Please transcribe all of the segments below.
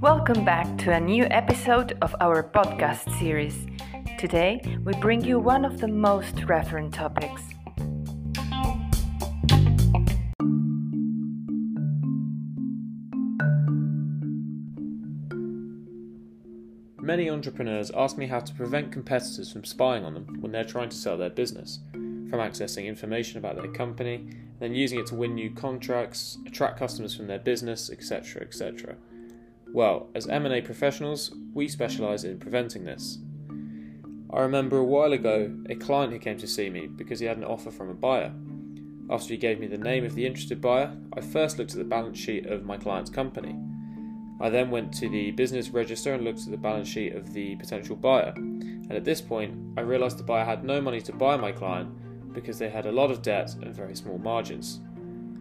Welcome back to a new episode of our podcast series. Today, we bring you one of the most referent topics. Many entrepreneurs ask me how to prevent competitors from spying on them when they're trying to sell their business, from accessing information about their company, and then using it to win new contracts, attract customers from their business, etc., etc. Well, as M&A professionals, we specialize in preventing this. I remember a while ago a client who came to see me because he had an offer from a buyer. After he gave me the name of the interested buyer, I first looked at the balance sheet of my client's company. I then went to the business register and looked at the balance sheet of the potential buyer. And at this point, I realised the buyer had no money to buy my client because they had a lot of debt and very small margins.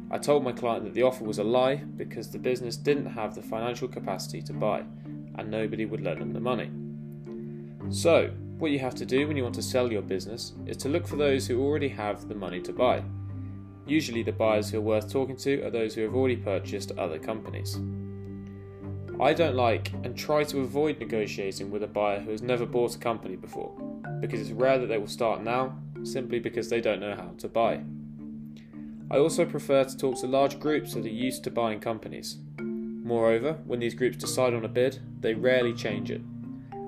I told my client that the offer was a lie because the business didn't have the financial capacity to buy and nobody would lend them the money. So, what you have to do when you want to sell your business is to look for those who already have the money to buy. Usually, the buyers who are worth talking to are those who have already purchased other companies. I don't like and try to avoid negotiating with a buyer who has never bought a company before, because it's rare that they will start now simply because they don't know how to buy. I also prefer to talk to large groups that are used to buying companies. Moreover, when these groups decide on a bid, they rarely change it.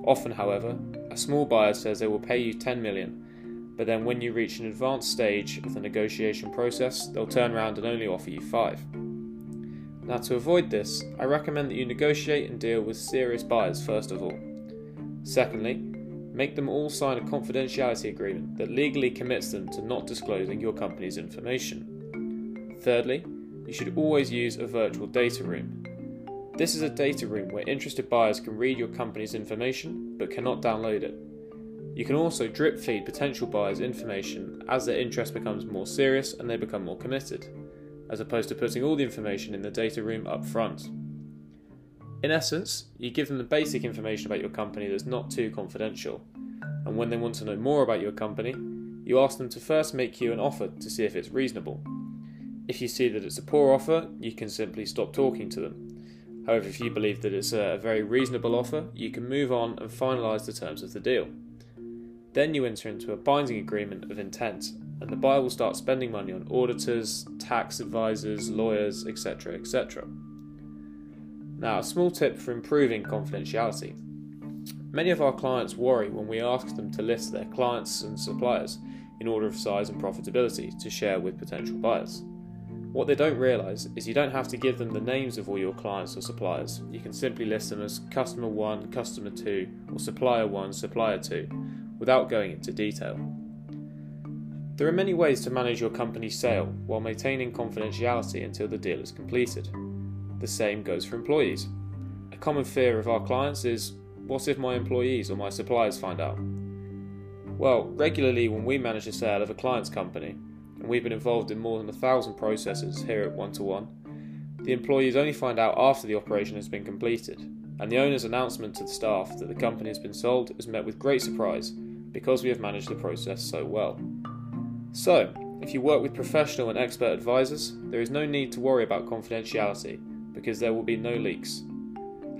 Often, however, a small buyer says they will pay you 10 million, but then when you reach an advanced stage of the negotiation process, they'll turn around and only offer you 5. Now, to avoid this, I recommend that you negotiate and deal with serious buyers first of all. Secondly, make them all sign a confidentiality agreement that legally commits them to not disclosing your company's information. Thirdly, you should always use a virtual data room. This is a data room where interested buyers can read your company's information but cannot download it. You can also drip feed potential buyers information as their interest becomes more serious and they become more committed as opposed to putting all the information in the data room up front. In essence, you give them the basic information about your company that's not too confidential, and when they want to know more about your company, you ask them to first make you an offer to see if it's reasonable. If you see that it's a poor offer, you can simply stop talking to them. However, if you believe that it's a very reasonable offer, you can move on and finalise the terms of the deal. Then you enter into a binding agreement of intent and the buyer will start spending money on auditors, tax advisors, lawyers, etc. etc. Now, a small tip for improving confidentiality. Many of our clients worry when we ask them to list their clients and suppliers in order of size and profitability to share with potential buyers. What they don't realise is you don't have to give them the names of all your clients or suppliers. You can simply list them as customer 1, customer 2, or supplier 1, supplier 2, without going into detail. There are many ways to manage your company's sale while maintaining confidentiality until the deal is completed. The same goes for employees. A common fear of our clients is what if my employees or my suppliers find out? Well, regularly when we manage the sale of a client's company, and we've been involved in more than a thousand processes here at ONEtoONE, the employees only find out after the operation has been completed, and the owner's announcement to the staff that the company has been sold is met with great surprise because we have managed the process so well. So, if you work with professional and expert advisors, there is no need to worry about confidentiality because there will be no leaks.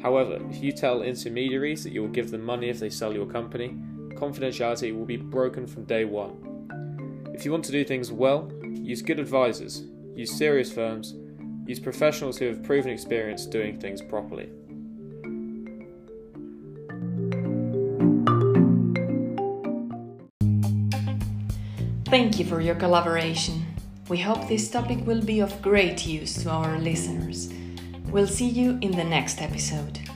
However, if you tell intermediaries that you will give them money if they sell your company, confidentiality will be broken from day one. If you want to do things well, use good advisors, use serious firms, use professionals who have proven experience doing things properly. Thank you for your collaboration. We hope this topic will be of great use to our listeners. We'll see you in the next episode.